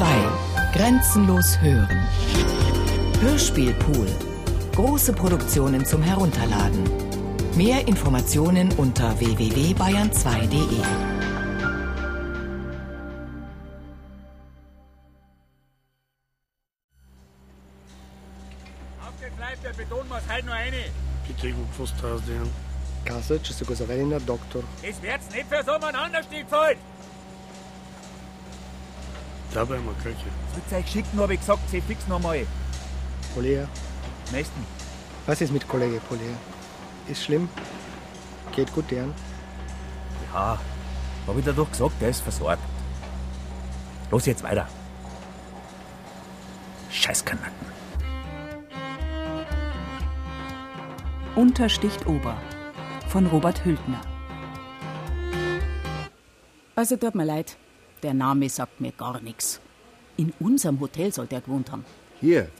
2. Grenzenlos hören. Hörspielpool. Große Produktionen zum Herunterladen. Mehr Informationen unter www.bayern2.de. Aufgekleibt, der Beton muss halt noch rein. Bitte gut fast će se go zavedi na doktor. Das wird's nicht für so einen Anstieg gefällt. Dabei mal Köche. Sollt euch schicken, habe ich gesagt, sie fix noch mal. Polea. Nächsten. Was ist mit Kollege Polea? Ist schlimm? Geht gut, deren? Ja, hab ich dir doch gesagt, der ist versorgt. Los jetzt weiter. Scheiß Kanacken. Untersticht Ober von Robert Hültner. Also tut mir leid, der Name sagt mir gar nichts. In unserem Hotel soll der gewohnt haben. Hier.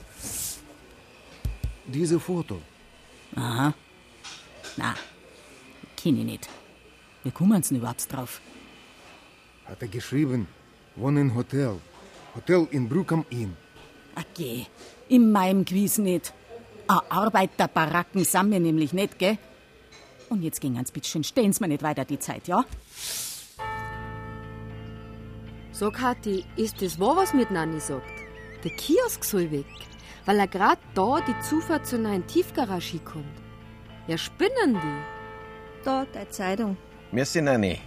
Diese Foto. Aha. Na, kenn ich nicht. Wie kommen Sie denn überhaupt drauf? Hat er geschrieben. Wohnen Hotel. Hotel in Brück am Inn. Okay, in meinem Quiz nicht. A Arbeiterbaracken sind wir nämlich nicht, gell? Und jetzt gehen ganz bitteschön, stehen Sie mir nicht weiter die Zeit, ja? So, Kathi, ist das wahr, was mit Nanni sagt? Der Kiosk soll weg, weil er grad da die Zufahrt zur neuen Tiefgarage kommt. Ja, spinnen die. Da, deine Zeitung. Merci, Nanni.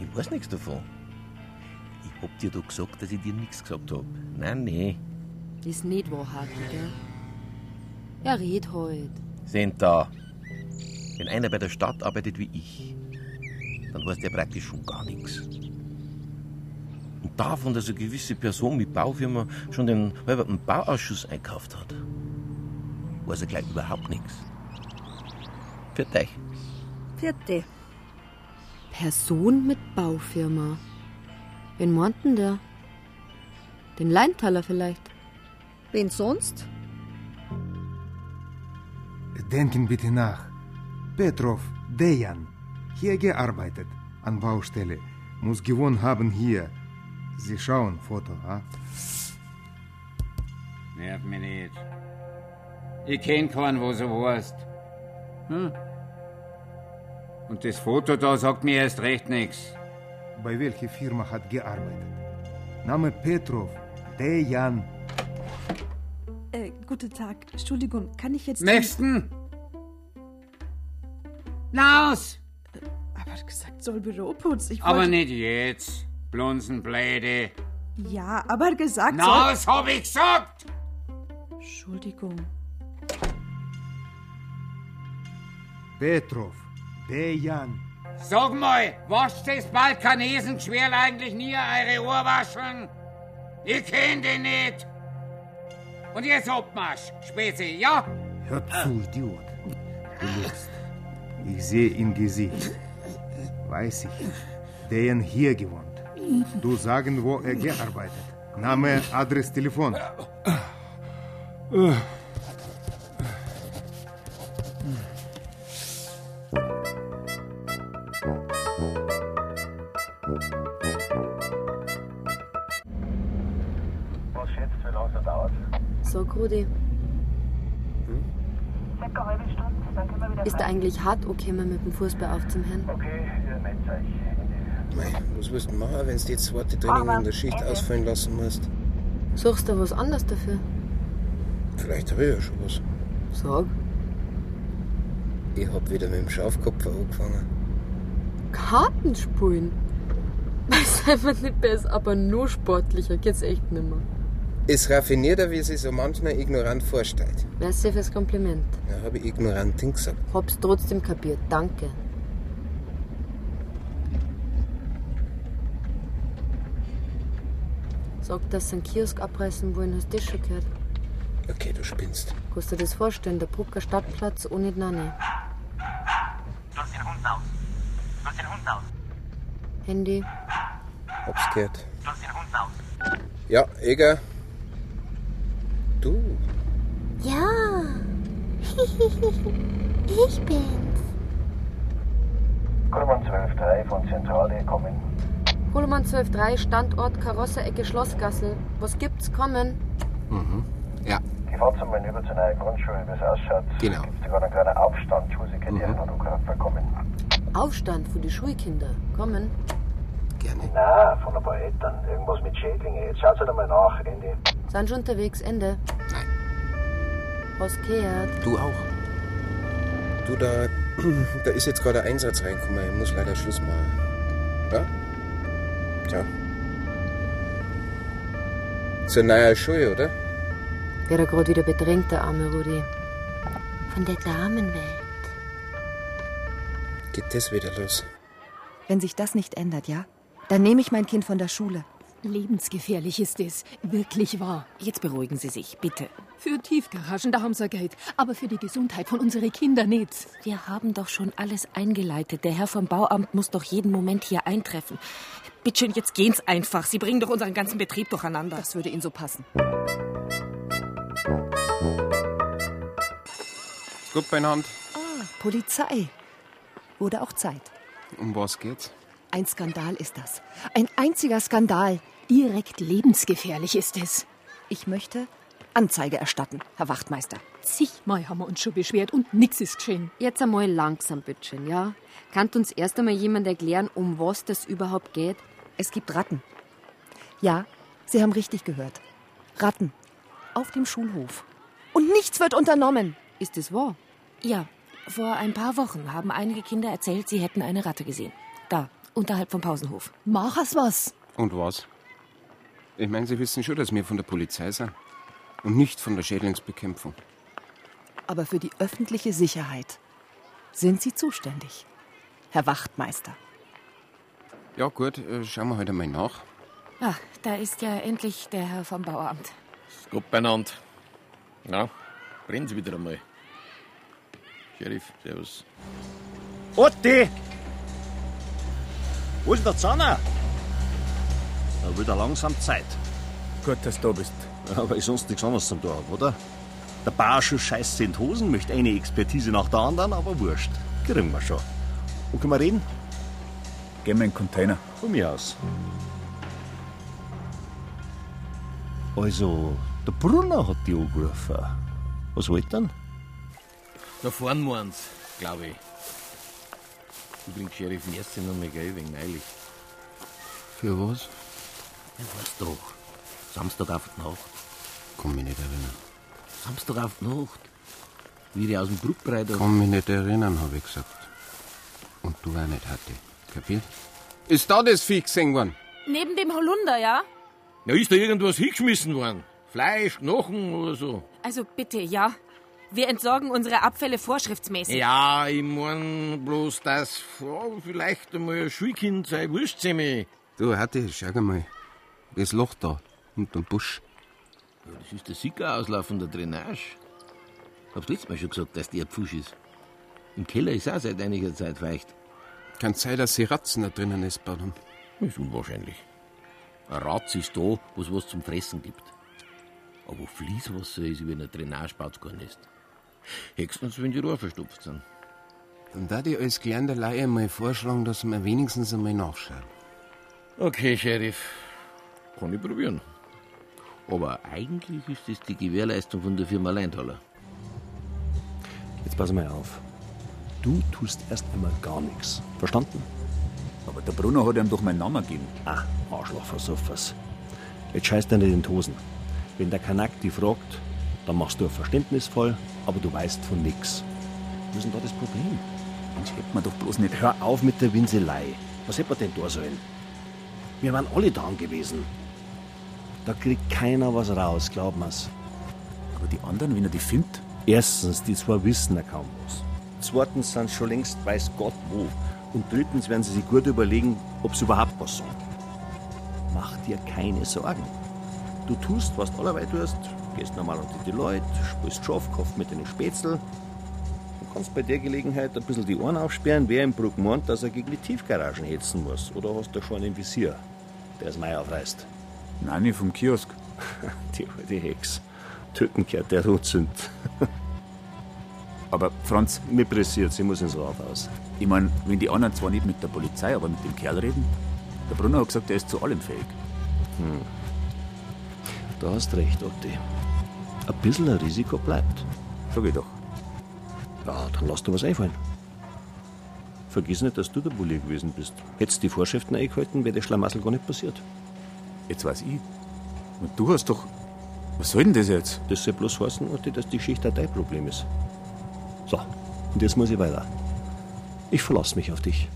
Ich weiß nichts davon. Ich hab dir doch gesagt, dass ich dir nichts gesagt hab. Nee. Ist nicht wahr, Haki, gell? Er red halt. Sind da. Wenn einer bei der Stadt arbeitet wie ich, dann weiß der praktisch schon gar nichts. Und davon, dass eine gewisse Person mit Baufirma schon den halben Bauausschuss einkauft hat, weiß er gleich überhaupt nichts. Für dich. Vierte. Person mit Baufirma. Wen meint denn der? Den Leintaler vielleicht? Wen sonst? Denken bitte nach. Petrov, Dejan. Hier gearbeitet. An Baustelle. Muss gewohnt haben hier. Sie schauen Foto, ha? Nerv mich nicht. Ich kenn keinen, wo so heißt. Hm? Und das Foto da sagt mir erst recht nichts. Bei welcher Firma hat gearbeitet? Name Petrov, Dejan. Äh, guten Tag. Entschuldigung, kann ich jetzt. Nächsten! Laus! Aber gesagt, soll Büroputz. Ich Aber nicht jetzt, Blunsenbläde. Ja, aber gesagt. Naus, soll... hab ich gesagt! Entschuldigung. Petrov, Dejan. Sag mal, wascht das Balkanesengeschwerl eigentlich nie eure Ohrwascheln? Ich kenn den nicht. Und jetzt Obmarsch, Späße, ja? Hör zu, Idiot. Du lügst. Ich sehe im Gesicht. Weiß ich. Dejan hier gewohnt. Du sagen, wo er gearbeitet. Name, Adress, Telefon. Was schätzt, wie lange es dauert? Sag, Rudi, Circa eine halbe Stunde, dann können wir wieder ist er eigentlich hart okay, mal mit dem Fußball aufzuhören? Okay, ihr meldet euch. Mei, was willst du machen, wenn du die zweite Training in der Schicht ausfallen lassen musst? Suchst du was anderes dafür? Vielleicht habe ich ja schon was. Sag. Ich hab wieder mit dem Schaufkopf angefangen. Kartenspielen? Sei mir nicht besser, aber nur sportlicher geht's echt nimmer. Ist raffinierter, wie sie so manchmal ignorant vorstellt. Merci fürs Kompliment. Ja, habe ich ignorantin gesagt. Hab's trotzdem kapiert, danke. Sag, dass sie einen Kiosk abreißen wollen, hast du das schon gehört? Okay, du spinnst. Kannst du dir das vorstellen, der Brucker Stadtplatz ohne die Nanne? Lass den Hund aus. Lass den Hund aus. Handy, Hab's gehört. Lass den Hund aus. Ja, Eger. Du, Ja. ich bin's. Kurban 12.3 von Zentrale kommen. Kohlmann 123, Standort Karosserecke Schlossgassel. Was gibt's? Kommen. Mhm. Ja, Ich fahre zu mal über zur neuen Grundschule, wie es ausschaut. Genau. Gibt sogar einen kleinen Aufstand, Schulsekretärin hat angerufen, willkommen. Aufstand für die Schulkinder. Kommen. Nein, von ein paar Eltern. Irgendwas mit Schädlingen. Jetzt schaut halt einmal nach, Ende. Sind schon unterwegs, Ende. Nein. Was gehört? Du auch. Du, da, da ist jetzt gerade ein Einsatz reingekommen. Ich muss leider Schluss machen. Ja? Ciao. Zur neuen Schule, oder? Wäre gerade wieder bedrängt, der arme Rudi. Von der Damenwelt. Geht das wieder los? Wenn sich das nicht ändert, ja? Dann nehme ich mein Kind von der Schule. Lebensgefährlich ist es. Wirklich wahr. Jetzt beruhigen Sie sich, bitte. Für Tiefgaragen, da haben Sie Geld. Aber für die Gesundheit von unseren Kindern nicht. Wir haben doch schon alles eingeleitet. Der Herr vom Bauamt muss doch jeden Moment hier eintreffen. Bitte schön, jetzt gehen's einfach. Sie bringen doch unseren ganzen Betrieb durcheinander. Das würde Ihnen so passen. Gut beieinander. Ah, Polizei. Wurde auch Zeit. Um was geht's? Ein Skandal ist das. Ein einziger Skandal. Direkt lebensgefährlich ist es. Ich möchte Anzeige erstatten, Herr Wachtmeister. Zigmal haben wir uns schon beschwert und nix ist geschehen. Jetzt einmal langsam, bitteschön, ja? Kann uns erst einmal jemand erklären, um was das überhaupt geht? Es gibt Ratten. Ja, Sie haben richtig gehört. Ratten. Auf dem Schulhof. Und nichts wird unternommen. Ist es wahr? Ja, vor ein paar Wochen haben einige Kinder erzählt, sie hätten eine Ratte gesehen. Da, unterhalb vom Pausenhof. Mach es was. Und was? Ich meine, Sie wissen schon, dass wir von der Polizei sind. Und nicht von der Schädlingsbekämpfung. Aber für die öffentliche Sicherheit sind Sie zuständig, Herr Wachtmeister. Ja, gut, äh, schauen wir heute mal nach. Ah, da ist ja endlich der Herr vom Bauamt. Ist gut beieinander. Na, brennen Sie wieder einmal. Sheriff, servus. Otti! Wo ist der Zahner? Da wird er langsam Zeit. Gut, dass du da bist. Weil ich sonst nichts anderes zum habe, oder? Der Barsche scheißt in Hosen, möchte eine Expertise nach der anderen, aber wurscht. Kriegen wir schon. Und können wir reden? Gehen wir in den Container. Von mir aus. Also, der Brunner hat die angerufen. Was wollt denn? Da vorn meins, glaube ich. Übrigens, Sheriff, nächstes noch mal gell, wegen neulich. Für was? Ja, weißt doch. Samstag auf die Nacht. Komm mich nicht erinnern. Samstag auf die Nacht. Wie ich aus dem Bruckbrei da... Komm mich nicht erinnern, habe ich gesagt. Und du auch nicht, Hatti. Kapiert? Ist da das Vieh gesehen worden? Neben dem Holunder, ja? Ja, ist da irgendwas hingeschmissen worden? Fleisch, Knochen oder so? Also bitte, ja. Wir entsorgen unsere Abfälle vorschriftsmäßig. Ja, ich mein bloß, dass ja, vielleicht einmal ein Schulkind sein Wurstsemi. Du, Hatti, schau mal. Das Loch da, unterm Busch. Ja, das ist der Sicker-Auslauf von der Drainage. Hab's letztes Mal schon gesagt, dass die ein Pfusch ist. Im Keller ist auch seit einiger Zeit feucht. Kann sein, dass sie Ratzen da drinnen nestbaut haben. Ist unwahrscheinlich. Ein Ratz ist da, wo es was zum Fressen gibt. Aber Fließwasser ist über einer Drainage baut gar nicht. Höchstens, wenn die Rohre verstopft sind. Dann da ich als gelernter Laie mal vorschlagen, dass wir wenigstens einmal nachschauen. Okay, Sheriff. Kann ich probieren. Aber eigentlich ist das die Gewährleistung von der Firma Leintaler. Jetzt pass mal auf. Du tust erst einmal gar nichts. Verstanden? Aber der Brunner hat ihm doch meinen Namen gegeben. Ah, Arschloch, versuffers. Jetzt scheißt er nicht in die Hosen. Wenn der Kanak die fragt, dann machst du verständnisvoll, aber du weißt von nix. Was ist denn da das Problem? Mensch, hätte man doch bloß nicht. Hör auf mit der Winselei. Was hätte man denn da sollen? Wir waren alle da gewesen. Da kriegt keiner was raus, glaub mir's. Aber die anderen, wenn er die findet? Erstens, die zwei wissen ja kaum was. Zweitens sind sie schon längst weiß Gott wo. Und drittens werden sie sich gut überlegen, ob sie überhaupt was sagen. Mach dir keine Sorgen. Du tust, was du allerweil tust. Gehst normal unter die Leute, spielst Schafkopf mit den Spätzl. Du kannst bei der Gelegenheit ein bisschen die Ohren aufsperren, wer im Bruck meint, dass er gegen die Tiefgaragen hetzen muss. Oder hast du schon einen Visier, der das Mai aufreißt? Nein, nicht vom Kiosk. die alte Hex. Töten kehrt der Rotzünd. Aber Franz, Mir pressiert, sie muss ins Rathaus. ich mein, wenn die anderen zwar nicht mit der Polizei, aber mit dem Kerl reden, Der Brunner hat gesagt, er ist zu allem fähig. Hm. Da hast recht, Otti. Ein bisschen ein Risiko bleibt. Sag ich doch. Ja, dann lass dir was einfallen. Vergiss nicht, dass du der Bulli gewesen bist. Hättest die Vorschriften eingehalten, wäre der Schlamassel gar nicht passiert. Jetzt weiß ich. Und du hast doch. Was soll denn das jetzt? Das soll bloß heißen, Otti, dass die Schicht auch dein Problem ist. So, und jetzt muss ich weiter. Ich verlasse mich auf dich.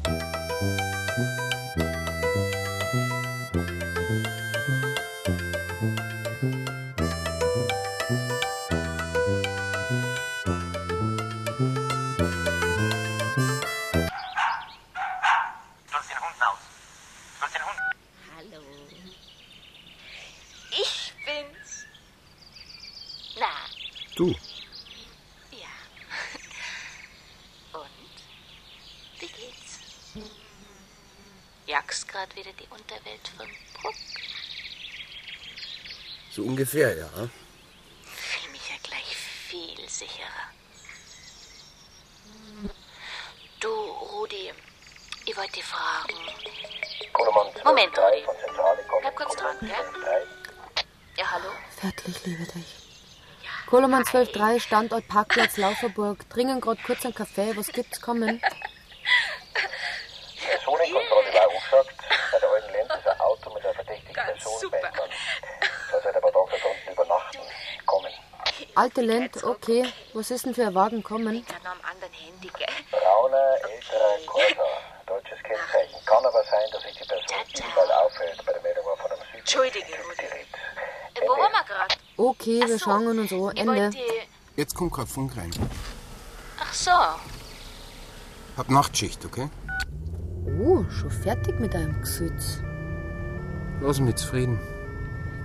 Ungefähr, ja. Fühl mich ja gleich viel sicherer. Du, Rudi, ich wollte dich fragen. Moment, Rudi. Bleib kurz dran, gell? Ja, hallo? Fertig, liebe dich. Koloman 12.3, Standort Parkplatz Lauferburg. Dringen grad kurz einen Kaffee. Was gibt's? Kommen. Personenkontrolle war angesagt. Bei der alten Lenz ist ein Auto mit einer verdächtigen Person bei Mann. Soll seit ein paar Tagen da unten übernachten. Kommen. Alte Lend, okay. Was ist denn für ein Wagen? Kommen. Dann am anderen Handy, gell? Brauner, älterer Corsa. Deutsches Kennzeichen. Kann aber sein, dass sich die Person überall aufhält. Bei der Meldung von einem Süd. Entschuldige, Rudi. Äh, wo waren wir gerade? Okay, wir schauen uns so. Ende. Jetzt kommt kein Funk rein. Ach so. Hab Nachtschicht, okay? Oh, schon fertig mit deinem Gesütz. Lass mich zufrieden.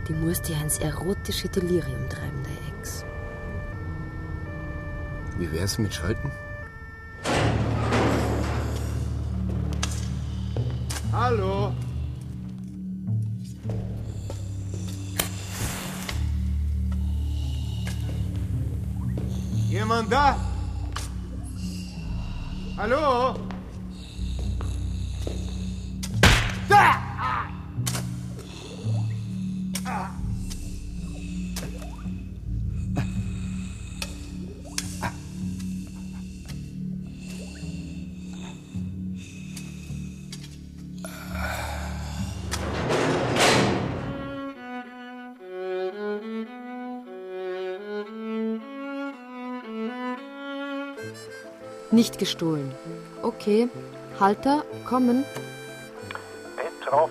Die muss dir ins erotische Delirium treiben, der Ex. Wie wär's mit Schalten? Hallo? Jemand da? Hallo? Nicht gestohlen. Okay. Halter, kommen. Petrov,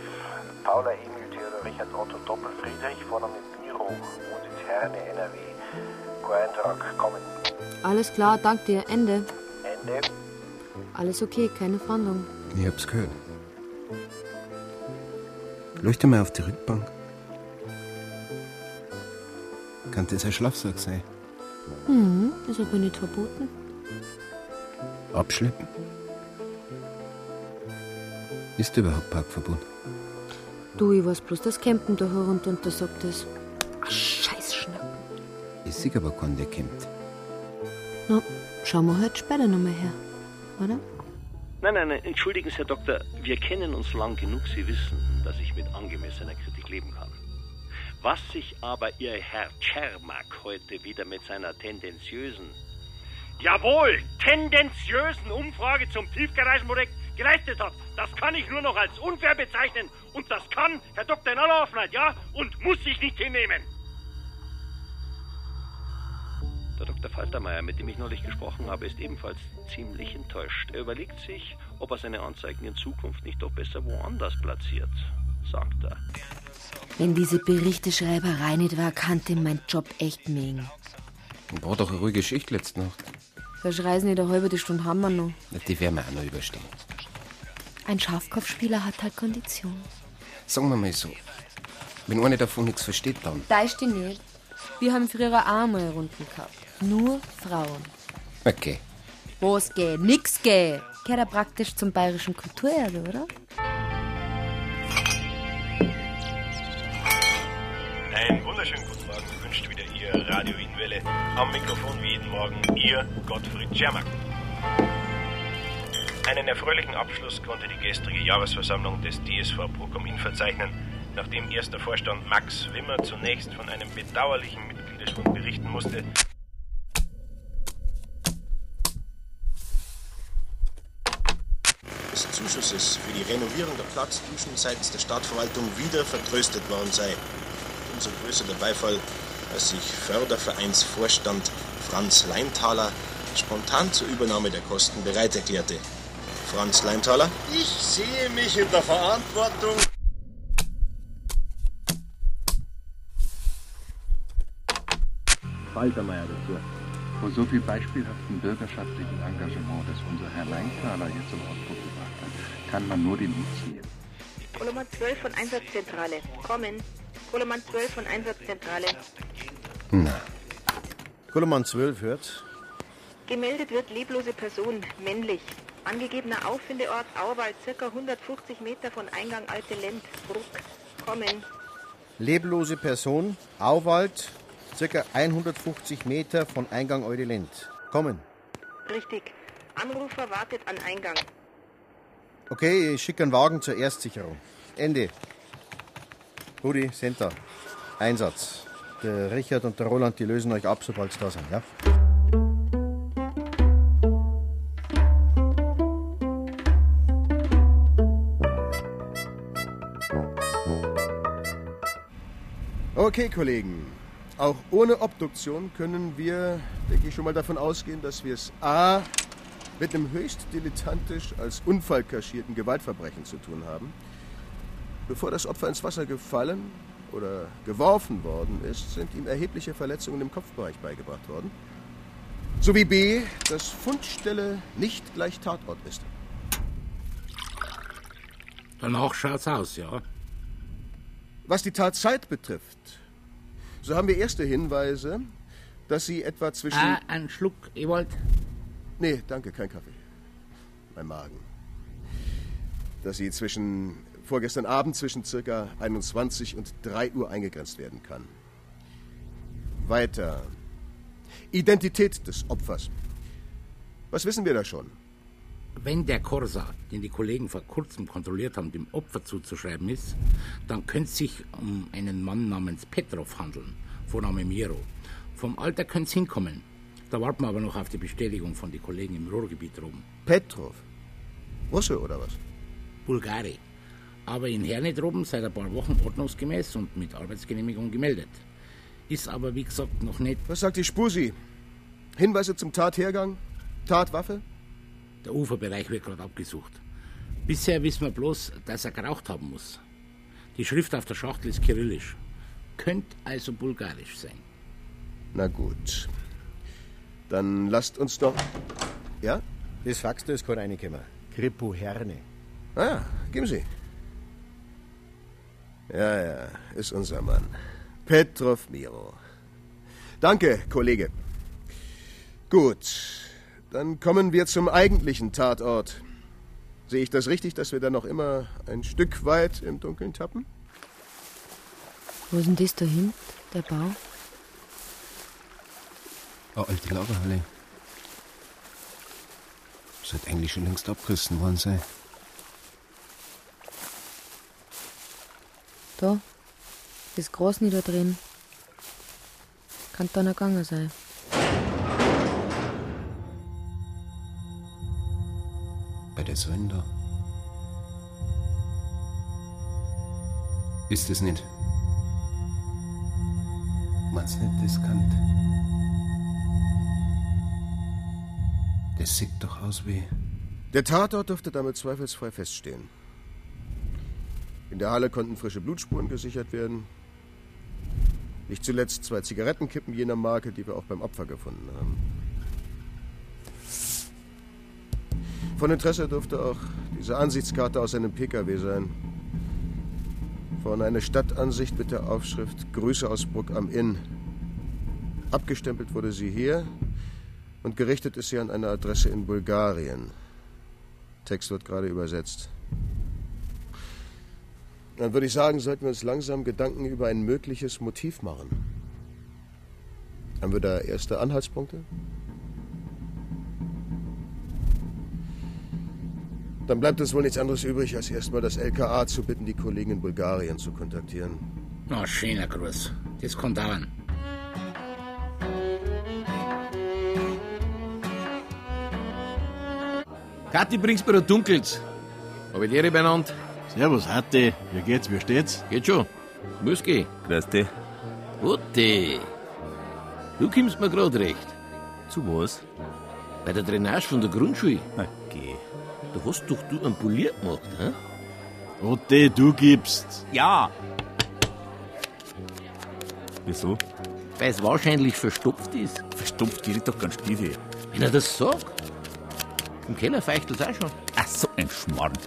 Paula Emil Theodor Richard Otto Doppel Friedrich, Vorname Biro, Wohnsitz Herne, NRW. Kein kommen. Alles klar, dank dir. Ende. Ende. Alles okay, keine Fahndung. Ich hab's gehört. Leuchte mal auf die Rückbank. Kann das ein Schlafsack sein? Hm, ist aber nicht verboten. Abschleppen? Ist überhaupt Parkverbot? Du, ich weiß bloß, dass Campen da herunter untersagt ist. Ach, scheiß Schnacken. Ich sehe aber keinen, der kommt. Na, schauen wir halt später nochmal her, oder? Nein, nein, nein, entschuldigen Sie, Herr Doktor, wir kennen uns lang genug. Sie wissen, dass ich mit angemessener Kritik leben kann. Was sich aber Ihr Herr Czermak heute wieder mit seiner tendenziösen, jawohl, tendenziösen Umfrage zum Tiefgaragenprojekt geleistet hat, das kann ich nur noch als unfair bezeichnen. Und das kann Herr Doktor in aller Offenheit, ja, und muss sich nicht hinnehmen. Der Dr. Faltermeier, mit dem ich neulich gesprochen habe, ist ebenfalls ziemlich enttäuscht. Er überlegt sich, ob er seine Anzeigen in Zukunft nicht doch besser woanders platziert, sagt er. Wenn diese Berichteschreiberei nicht war, kannte mein Job echt mengen. War doch eine ruhige Schicht letzte Nacht. Verschreisen nicht eine halbe Stunde haben wir noch. Die werden wir auch noch überstehen. Ein Schafkopfspieler hat halt Kondition. Sagen wir mal so. Wenn einer davon nichts versteht, dann. Da ist die nicht. Wir haben früher auch einmal Runden gehabt. Nur Frauen. Okay. Was geht? Nix geht. Gehört ja praktisch zum bayerischen Kulturerbe, oder? Einen wunderschönen Radio Wienwelle. Am Mikrofon wie jeden Morgen Ihr Gottfried Schermack. Einen erfreulichen Abschluss konnte die gestrige Jahresversammlung des DSV Procom Inn verzeichnen, nachdem erster Vorstand Max Wimmer zunächst von einem bedauerlichen Mitgliederschwund berichten musste. des Zuschusses für die Renovierung der Platzduschen seitens der Stadtverwaltung wieder vertröstet worden sei. Umso größer der Beifall, als sich Fördervereinsvorstand Franz Leintaler spontan zur Übernahme der Kosten bereit erklärte. Franz Leintaler? Ich sehe mich in der Verantwortung. Faltermeier dazu. Vor so viel beispielhaften bürgerschaftlichen Engagement, das unser Herr Leintaler hier zum Ausdruck gebracht hat, kann man nur den Hut ziehen. Koloman 12 von Einsatzzentrale. Kommen. Koloman 12 von Einsatzzentrale. Na. Koloman 12 hört. Gemeldet wird leblose Person, männlich. Angegebener Auffindeort Auwald, circa 150 Meter von Eingang Alte Lend, Bruck. Kommen. Leblose Person, Auwald, circa 150 Meter von Eingang Eudelent. Kommen. Richtig. Anrufer wartet an Eingang. Okay, ich schicke einen Wagen zur Erstsicherung. Ende. Rudi, Center. Einsatz. Der Richard und der Roland, die lösen euch ab, sobald sie da sind, ja? Okay, Kollegen. Auch ohne Obduktion können wir, denke ich, schon mal davon ausgehen, dass wir es A. mit einem höchst dilettantisch als Unfall kaschierten Gewaltverbrechen zu tun haben. Bevor das Opfer ins Wasser gefallen oder geworfen worden ist, sind ihm erhebliche Verletzungen im Kopfbereich beigebracht worden. Sowie B, dass Fundstelle nicht gleich Tatort ist. Danach schaut's aus, ja. Was die Tatzeit betrifft, so haben wir erste Hinweise, dass sie etwa zwischen. Ah, einen Schluck, Ewald? Nee, danke, kein Kaffee. Mein Magen. Dass sie zwischen vorgestern Abend zwischen circa 21 und 3 Uhr eingegrenzt werden kann. Weiter. Identität des Opfers. Was wissen wir da schon? Wenn der Corsa, den die Kollegen vor kurzem kontrolliert haben, dem Opfer zuzuschreiben ist, dann könnte es sich um einen Mann namens Petrov handeln, Vorname Miro. Vom Alter könnte es hinkommen. Da warten wir aber noch auf die Bestätigung von den Kollegen im Ruhrgebiet oben. Petrov? Russe oder was? Bulgari. Aber in Herne droben seit ein paar Wochen ordnungsgemäß und mit Arbeitsgenehmigung gemeldet. Ist aber, wie gesagt, noch nicht. Was sagt die Spusi? Hinweise zum Tathergang? Tatwaffe? Der Uferbereich wird gerade abgesucht. Bisher wissen wir bloß, dass er geraucht haben muss. Die Schrift auf der Schachtel ist kyrillisch. Könnte also bulgarisch sein. Na gut. Dann lasst uns doch. Ja? Das Fax, das kann reinkommen. Kripo Herne. Ah, geben Sie. Ja, ja, ist unser Mann. Petrov Miro. Danke, Kollege. Gut, dann kommen wir zum eigentlichen Tatort. Sehe ich das richtig, dass wir da noch immer ein Stück weit im Dunkeln tappen? Wo ist denn das da hinten, der Bau? Eine alte Lagerhalle. Sollte eigentlich schon längst abgerissen worden sein. Da, das Gras nicht da drin. Kann da noch gegangen sein. Bei der da. Ist es nicht? Du nicht, das kann. Das sieht doch aus wie. Der Tatort dürfte damit zweifelsfrei feststehen. In der Halle konnten frische Blutspuren gesichert werden. Nicht zuletzt zwei Zigarettenkippen jener Marke, die wir auch beim Opfer gefunden haben. Von Interesse dürfte auch diese Ansichtskarte aus einem PKW sein. Vorne eine Stadtansicht mit der Aufschrift Grüße aus Bruck am Inn. Abgestempelt wurde sie hier und gerichtet ist sie an eine Adresse in Bulgarien. Text wird gerade übersetzt. Dann würde ich sagen, sollten wir uns langsam Gedanken über ein mögliches Motiv machen. Haben wir da erste Anhaltspunkte? Dann bleibt uns wohl nichts anderes übrig, als erstmal das LKA zu bitten, die Kollegen in Bulgarien zu kontaktieren. Na, schöner Gruß. Das kann dauern. Kathi, bringst mir ein Dunkels. Hab ich Ehre beieinander? Servus, Hatti. Wie geht's? Wie steht's? Geht schon. Muss gehen. Grüß dich. Otte. Du kommst mir grad recht. Zu was? Bei der Drainage von der Grundschule. Na, geh. Da hast doch du einen poliert gemacht, hä? Otte, du gibst. Ja. Wieso? Weil es wahrscheinlich verstopft ist. Verstopft geht doch ganz Stiefel. Wenn er das sagt. Im Keller feuchtelt's auch schon. Ach, so ein Schmarrn.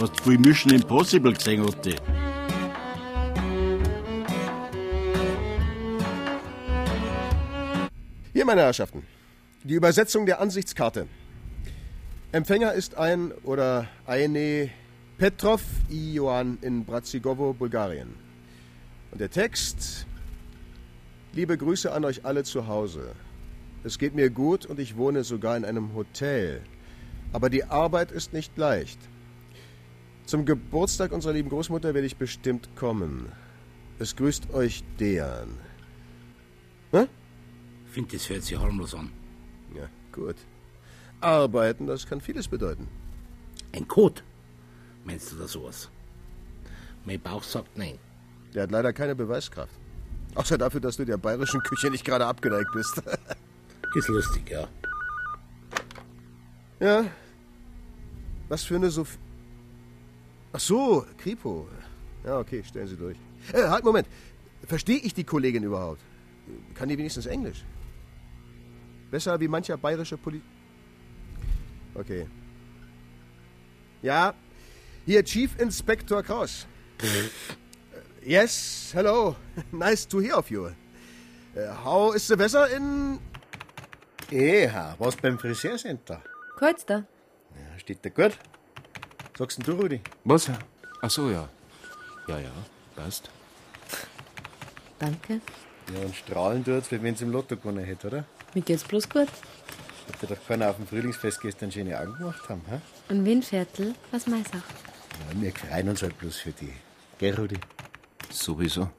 Hast du viel Mission Impossible gesehen, Otte? Hier, meine Herrschaften, die Übersetzung der Ansichtskarte. Empfänger ist ein oder eine Petrov Ioan in Bratsigovo, Bulgarien. Und der Text: Liebe Grüße an euch alle zu Hause. Es geht mir gut und ich wohne sogar in einem Hotel. Aber die Arbeit ist nicht leicht. Zum Geburtstag unserer lieben Großmutter werde ich bestimmt kommen. Es grüßt euch Dejan. Hä? Find, das hört sich harmlos an. Ja, gut. Arbeiten, das kann vieles bedeuten. Ein Code? Meinst du da sowas? Mein Bauch sagt nein. Der hat leider keine Beweiskraft. Außer dafür, dass du der bayerischen Küche nicht gerade abgeneigt bist. Ist lustig, ja. Ja. Was für eine Sof Ach so, Kripo. Ja, okay, stellen Sie durch. Äh, halt, Moment. Verstehe ich die Kollegin überhaupt? Kann die wenigstens Englisch? Besser wie mancher bayerische Poli... Okay. Ja, hier Chief Inspector Kraus. yes, hello. Nice to hear of you. Uh, how is the weather in... Eha, was beim Friseurscenter? Kurz da. Ja, steht da gut? Sagst denn du, Rudi? Was? Ach so, ja. Ja, ja, passt. Danke. Ja, und strahlen tut's, wie wenn's im Lotto gewonnen hätte, oder? Mir geht's bloß gut. Hat dir doch keiner auf dem Frühlingsfest gestern schöne Augen gemacht haben, hä? Und Windviertel, was meinst du? Ja, wir freuen uns halt bloß für die. Gell, Rudi? Sowieso.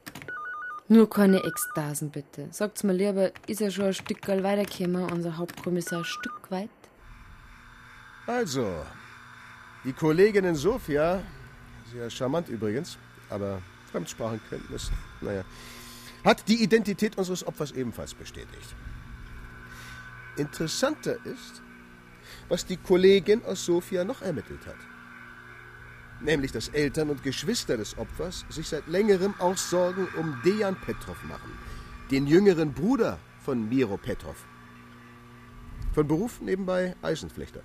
Nur keine Ekstasen, bitte. Sagt's mir lieber, ist er schon ein Stück weitergekommen, unser Hauptkommissar, ein Stück weit? Also, die Kollegin in Sofia, sehr charmant übrigens, aber Fremdsprachenkenntnis, naja, hat die Identität unseres Opfers ebenfalls bestätigt. Interessanter ist, was die Kollegin aus Sofia noch ermittelt hat. Nämlich, dass Eltern und Geschwister des Opfers sich seit längerem auch Sorgen um Dejan Petrov machen, den jüngeren Bruder von Miro Petrov. Von Beruf nebenbei Eisenflechter.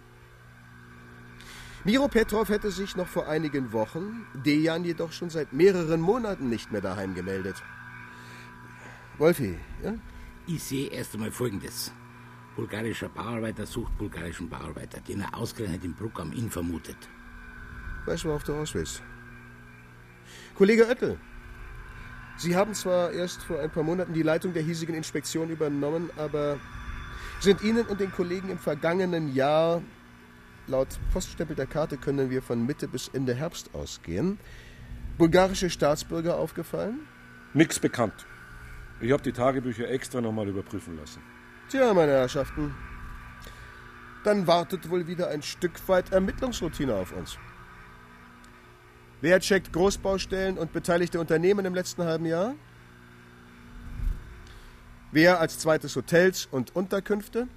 Miro Petrov hätte sich noch vor einigen Wochen, Dejan jedoch schon seit mehreren Monaten nicht mehr daheim gemeldet. Wolfi, ja? Ich sehe erst einmal Folgendes. Bulgarischer Bauarbeiter sucht bulgarischen Bauarbeiter, den er ausgerechnet in Bruck am Inn vermutet. Weißt du, worauf du raus willst? Kollege Oettel, Sie haben zwar erst vor ein paar Monaten die Leitung der hiesigen Inspektion übernommen, aber sind Ihnen und den Kollegen im vergangenen Jahr, laut Poststempel der Karte können wir von Mitte bis Ende Herbst ausgehen, bulgarische Staatsbürger aufgefallen? Nix bekannt. Ich habe die Tagebücher extra nochmal überprüfen lassen. Tja, meine Herrschaften, dann wartet wohl wieder ein Stück weit Ermittlungsroutine auf uns. Wer checkt Großbaustellen und beteiligte Unternehmen im letzten halben Jahr? Wer als zweites Hotels und Unterkünfte?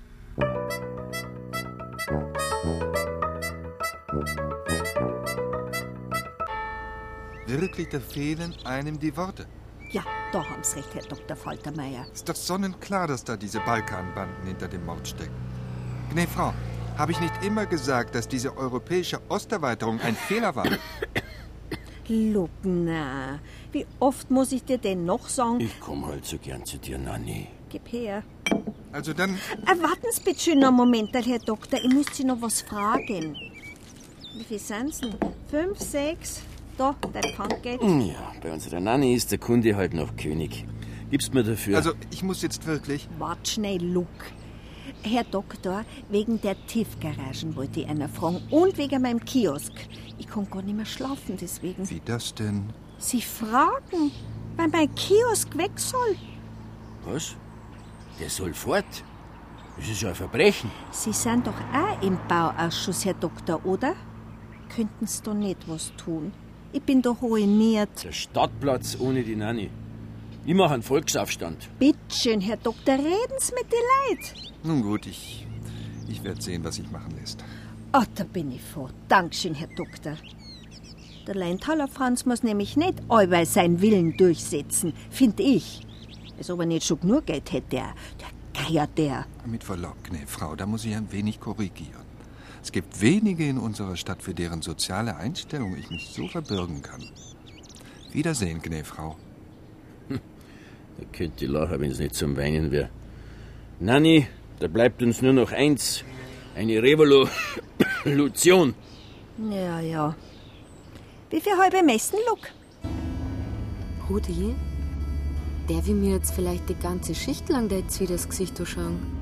Wirklich, da fehlen einem die Worte. Ja, da haben's recht, Herr Dr. Faltermeier. Ist doch sonnenklar, dass da diese Balkanbanden hinter dem Mord stecken. Gnä, Frau, habe ich nicht immer gesagt, dass diese europäische Osterweiterung ein Fehler war? Lugna, wie oft muss ich dir denn noch sagen? Ich komme halt so gern zu dir, Nanni. Gib her. Also dann. Äh, warten Sie bitte schön noch einen Moment, Herr Doktor. Ich muss Sie noch was fragen. Wie viel sind's denn? Fünf, sechs? Da, dein Pfandgeld. Ja, bei unserer Nanni ist der Kunde halt noch König. Gibst mir dafür. Also, ich muss jetzt wirklich. Wart schnell, Luke. Herr Doktor, wegen der Tiefgaragen wollte ich einer fragen und wegen meinem Kiosk. Ich kann gar nicht mehr schlafen deswegen. Wie das denn? Sie fragen, weil mein Kiosk weg soll. Was? Der soll fort? Das ist ja ein Verbrechen. Sie sind doch auch im Bauausschuss, Herr Doktor, oder? Könnten Sie da nicht was tun? Ich bin doch ruiniert. Der Stadtplatz ohne die Nanny. Ich mache einen Volksaufstand. Bittschön, Herr Doktor, reden Sie mit den Leuten. Nun gut, ich, ich werde sehen, was sich machen lässt. Oh, da bin ich froh. Dankeschön, Herr Doktor. Der Leintaler Franz muss nämlich nicht allweil seinen Willen durchsetzen, finde ich. Als ob er nicht schon genug Geld hätte, der, der Geier, der. Mit Verlaub, Frau, da muss ich ein wenig korrigieren. Es gibt wenige in unserer Stadt, für deren soziale Einstellung ich mich so verbürgen kann. Wiedersehen, Gnäfrau. Hm, da könnte ich lachen, wenn es nicht zum Weinen wäre. Nanni, da bleibt uns nur noch eins. Eine Revolution. Ja, ja. Wie viel halbe Messen, Luck? Rudi, der will mir jetzt vielleicht die ganze Schicht lang da jetzt wieder das Gesicht schauen.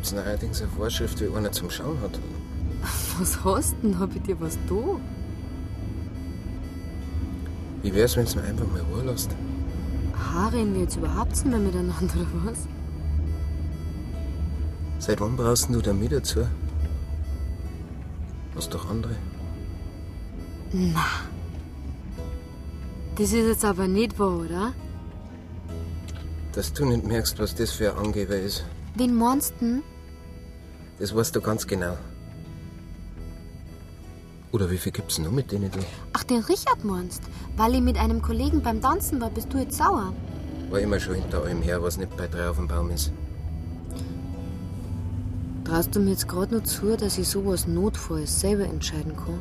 Gibt es allerdings eine Vorschrift, wie einer zum Schauen hat? Was hast denn? Hab ich dir was da? Wie wär's, wenn's mir einfach mal Ruhe lässt? Reden wir jetzt überhaupt nicht mehr miteinander, oder was? Seit wann brauchst du da mit dazu? Hast doch andere? Na. Das ist jetzt aber nicht wahr, oder? Dass du nicht merkst, was das für ein Angeber ist. Wen meinst du? Das weißt du ganz genau. Oder wie viel gibt's noch mit denen du? Ach, den Richard meinst? Weil ich mit einem Kollegen beim Tanzen war, bist du jetzt sauer? War immer schon hinter allem her, was nicht bei drei auf dem Baum ist. Traust du mir jetzt gerade noch zu, dass ich sowas Notfalls selber entscheiden kann?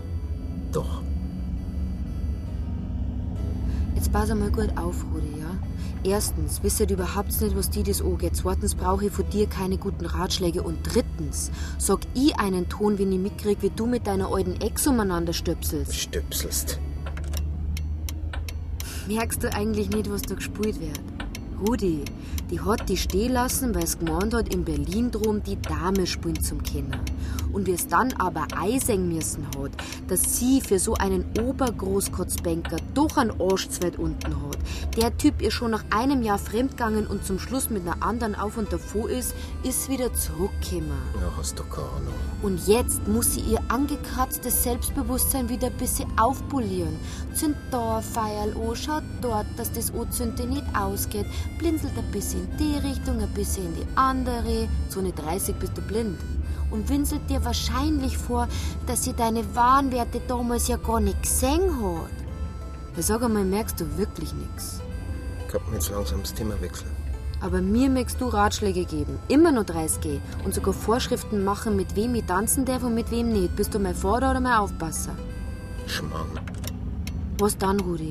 Doch. Jetzt pass einmal gut auf, Rudi, ja? Erstens, wisst ihr überhaupt nicht, was die das angeht. Zweitens brauche ich von dir keine guten Ratschläge. Und drittens, sag ich einen Ton, wenn ich mitkrieg, wie du mit deiner alten Ex umeinander stöpselst. Stöpselst. Merkst du eigentlich nicht, was da gespielt wird? Rudi, die hat die stehen lassen, weil es gemeint hat, in Berlin drum die Dame spielen zum Kinder. Und wie es dann aber eiseng müssen hat, dass sie für so einen Obergroßkotzbanker doch einen Arschzweit unten hat. Der Typ ist schon nach einem Jahr fremdgegangen und zum Schluss mit einer anderen auf und davor ist, ist wieder zurückgekommen. Ja, hast du keine Ahnung. Und jetzt muss sie ihr angekratztes Selbstbewusstsein wieder ein bisschen aufpolieren. Zünd da ein Feierl an, schaut dort, dass das Anzünde nicht ausgeht, blinzelt ein bisschen in die Richtung, ein bisschen in die andere. So eine 30 bist du blind. Und winselt dir wahrscheinlich vor, dass sie deine Warenwerte damals ja gar nicht gesehen hat. Ja, sag einmal, merkst du wirklich nichts? Mir jetzt langsam das Thema wechseln. Aber mir möchtest du Ratschläge geben. Immer nur 30 und sogar Vorschriften machen, mit wem ich tanzen darf und mit wem nicht. Bist du mein Vater oder mein Aufpasser? Schmarrn. Was dann, Rudi?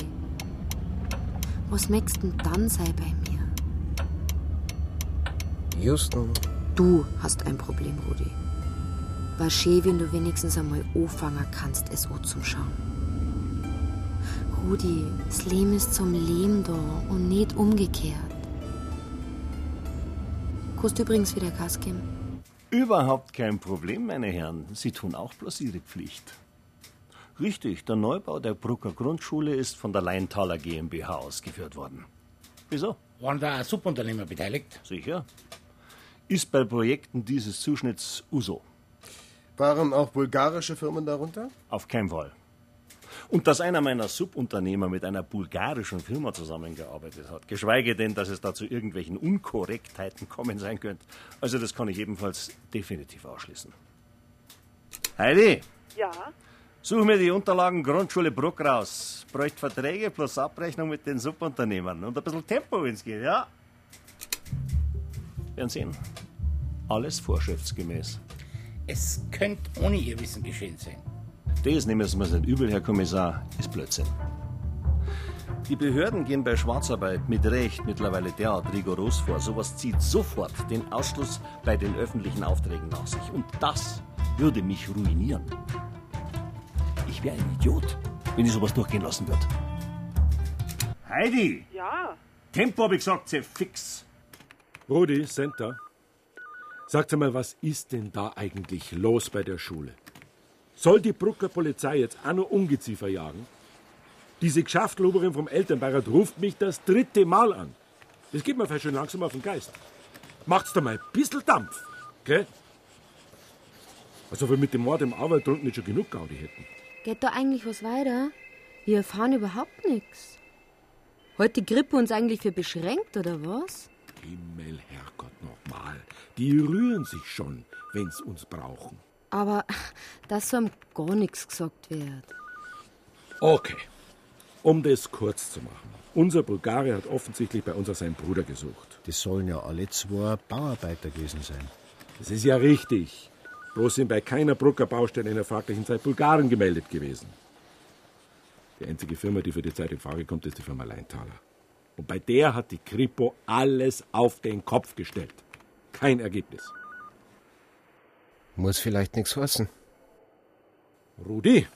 Was möchtest denn dann sein bei mir? Houston. Du hast ein Problem, Rudi. War schön, wenn du wenigstens einmal anfangen kannst, es zum Schauen. Rudi, das Leben ist zum Leben da und nicht umgekehrt. Kannst du übrigens wieder Gas geben? Überhaupt kein Problem, meine Herren. Sie tun auch bloß Ihre Pflicht. Richtig, der Neubau der Brucker Grundschule ist von der Leintaler GmbH ausgeführt worden. Wieso? Waren da Subunternehmer beteiligt? Sicher. Ist bei Projekten dieses Zuschnitts USO. Waren auch bulgarische Firmen darunter? Auf keinen Fall. Und dass einer meiner Subunternehmer mit einer bulgarischen Firma zusammengearbeitet hat, geschweige denn, dass es da zu irgendwelchen Unkorrektheiten kommen sein könnte. Also das kann ich ebenfalls definitiv ausschließen. Heidi! Ja? Such mir die Unterlagen Grundschule Bruck raus. Bräuchte Verträge plus Abrechnung mit den Subunternehmern. Und ein bisschen Tempo, wenn es geht, ja? Werden sehen. Alles vorschriftsgemäß. Es könnte ohne Ihr Wissen geschehen sein. Das nehmen Sie mir nicht übel, Herr Kommissar, ist Blödsinn. Die Behörden gehen bei Schwarzarbeit mit Recht mittlerweile derart rigoros vor. Sowas zieht sofort den Ausschluss bei den öffentlichen Aufträgen nach sich. Und das würde mich ruinieren. Ich wäre ein Idiot, wenn ich sowas durchgehen lassen würde. Heidi! Ja? Tempo, habe ich gesagt, sehr fix. Rudi, Center. Sagt mal, was ist denn da eigentlich los bei der Schule? Soll die Brucker Polizei jetzt auch nur Ungeziefer jagen? Diese Geschäftloberin vom Elternbeirat ruft mich das dritte Mal an. Das geht mir vielleicht schon langsam auf den Geist. Macht's da mal ein bisschen Dampf, gell? Als ob wir mit dem Mord im Arbeit nicht schon genug Gaudi hätten. Geht da eigentlich was weiter? Wir erfahren überhaupt nichts. Heute Grippe uns eigentlich für beschränkt, oder was? Himmel, Herrgott, nochmal. Die rühren sich schon, wenn's uns brauchen. Aber dass so einem gar nichts gesagt wird. Okay. Um das kurz zu machen. Unser Bulgare hat offensichtlich bei uns seinen Bruder gesucht. Das sollen ja alle zwei Bauarbeiter gewesen sein. Das ist ja richtig. Bloß sind bei keiner Brucker Baustelle in der fraglichen Zeit Bulgaren gemeldet gewesen. Die einzige Firma, die für die Zeit in Frage kommt, ist die Firma Leintaler. Und bei der hat die Kripo alles auf den Kopf gestellt. Kein Ergebnis. Muss vielleicht nichts heißen. Rudi,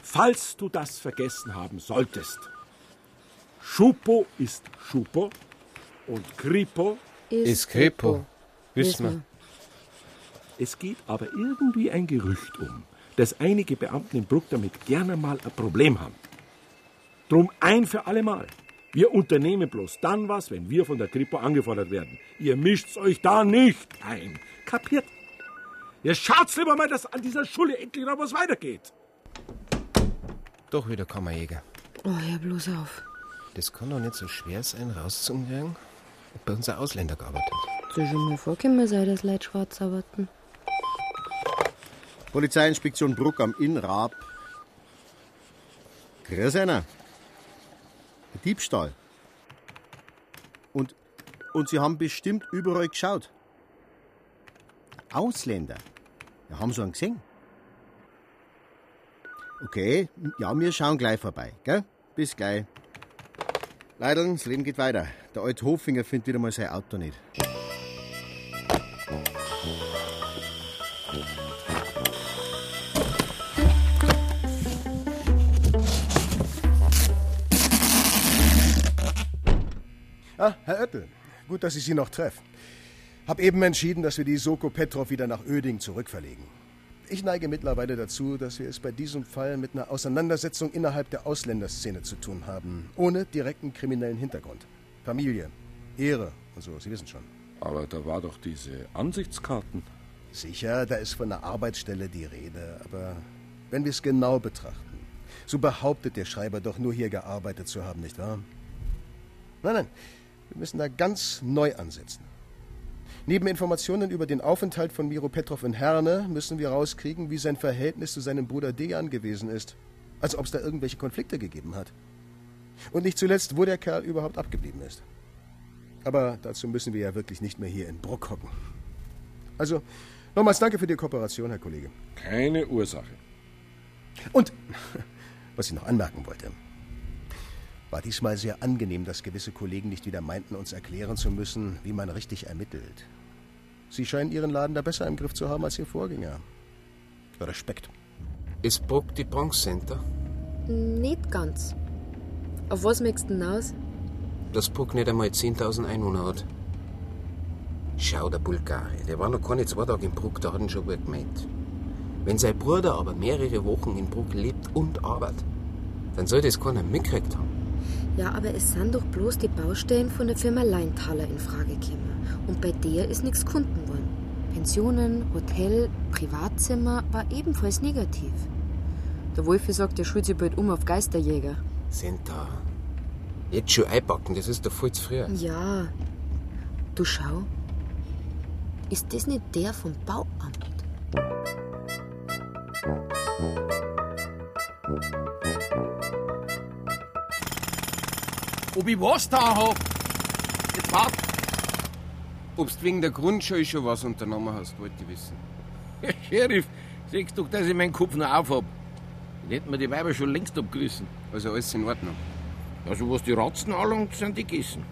falls du das vergessen haben solltest, Schupo ist Schupo und Kripo Ist Kripo. Wissen wir. Es geht aber irgendwie ein Gerücht um, dass einige Beamten in Bruck damit gerne mal ein Problem haben. Drum ein für alle Mal. Wir unternehmen bloß dann was, wenn wir von der Kripo angefordert werden. Ihr mischt's euch da nicht ein. Kapiert? Ihr schaut's lieber mal, dass an dieser Schule endlich noch was weitergeht. Doch wieder Kammerjäger. Oh, hör bloß auf. Das kann doch nicht so schwer sein, rauszukriegen, ob bei uns ein Ausländer gearbeitet hat. So schon mal vorkommen sei, dass Leute schwarz arbeiten. Polizeiinspektion Bruck am Innrab. Grüß einer. Diebstahl. Und, und Sie haben bestimmt überall geschaut. Ausländer. Ja, haben Sie einen gesehen? Okay, ja, wir schauen gleich vorbei, gell? Bis gleich. Leider, das Leben geht weiter. Der alte Hofinger findet wieder mal sein Auto nicht. Ah, Herr Oettel, gut, dass ich Sie noch treffe. Hab eben entschieden, dass wir die Soko Petrov wieder nach Öding zurückverlegen. Ich neige mittlerweile dazu, dass wir es bei diesem Fall mit einer Auseinandersetzung innerhalb der Ausländerszene zu tun haben, ohne direkten kriminellen Hintergrund. Familie, Ehre und so, Sie wissen schon. Aber da war doch diese Ansichtskarten. Sicher, da ist von einer Arbeitsstelle die Rede, aber wenn wir es genau betrachten, so behauptet der Schreiber doch nur hier gearbeitet zu haben, nicht wahr? Nein, nein, wir müssen da ganz neu ansetzen. Neben Informationen über den Aufenthalt von Miro Petrov in Herne müssen wir rauskriegen, wie sein Verhältnis zu seinem Bruder Dejan gewesen ist. Als ob es da irgendwelche Konflikte gegeben hat. Und nicht zuletzt, wo der Kerl überhaupt abgeblieben ist. Aber dazu müssen wir ja wirklich nicht mehr hier in Bruck hocken. Also, nochmals danke für die Kooperation, Herr Kollege. Keine Ursache. Und, was ich noch anmerken wollte, war diesmal sehr angenehm, dass gewisse Kollegen nicht wieder meinten, uns erklären zu müssen, wie man richtig ermittelt. Sie scheinen Ihren Laden da besser im Griff zu haben als Ihr Vorgänger. Respekt. Ist Bruck die Bronx Center? Nicht ganz. Auf was möchtest du denn aus? Dass Bruck nicht einmal 10.000 Einwohner hat. Schau, der Bulgare, der war noch keine zwei Tage in Bruck, da hat ihn schon gut gemeint. Wenn sein Bruder aber mehrere Wochen in Bruck lebt und arbeitet, dann soll das keiner mitgekriegt haben. Ja, aber es sind doch bloß die Baustellen von der Firma Leintaler in Frage gekommen. Und bei der ist nichts gefunden worden. Pensionen, Hotel, Privatzimmer war ebenfalls negativ. Der Wolfi sagt, er schult sich bald um auf Geisterjäger. Senta, jetzt schon einpacken, das ist doch voll zu früh. Ja. Du schau. Ist das nicht der vom Bauamt? Ob ich was da hab? Jetzt wart. Obst wegen der Grundschule schon was unternommen hast, wollte ich wissen. Herr Sheriff, siehst du, dass ich meinen Kopf noch aufhab? Den hätten wir die Weiber schon längst abgerissen. Also alles in Ordnung. Also was die Ratzen anlangt, sind die gegessen.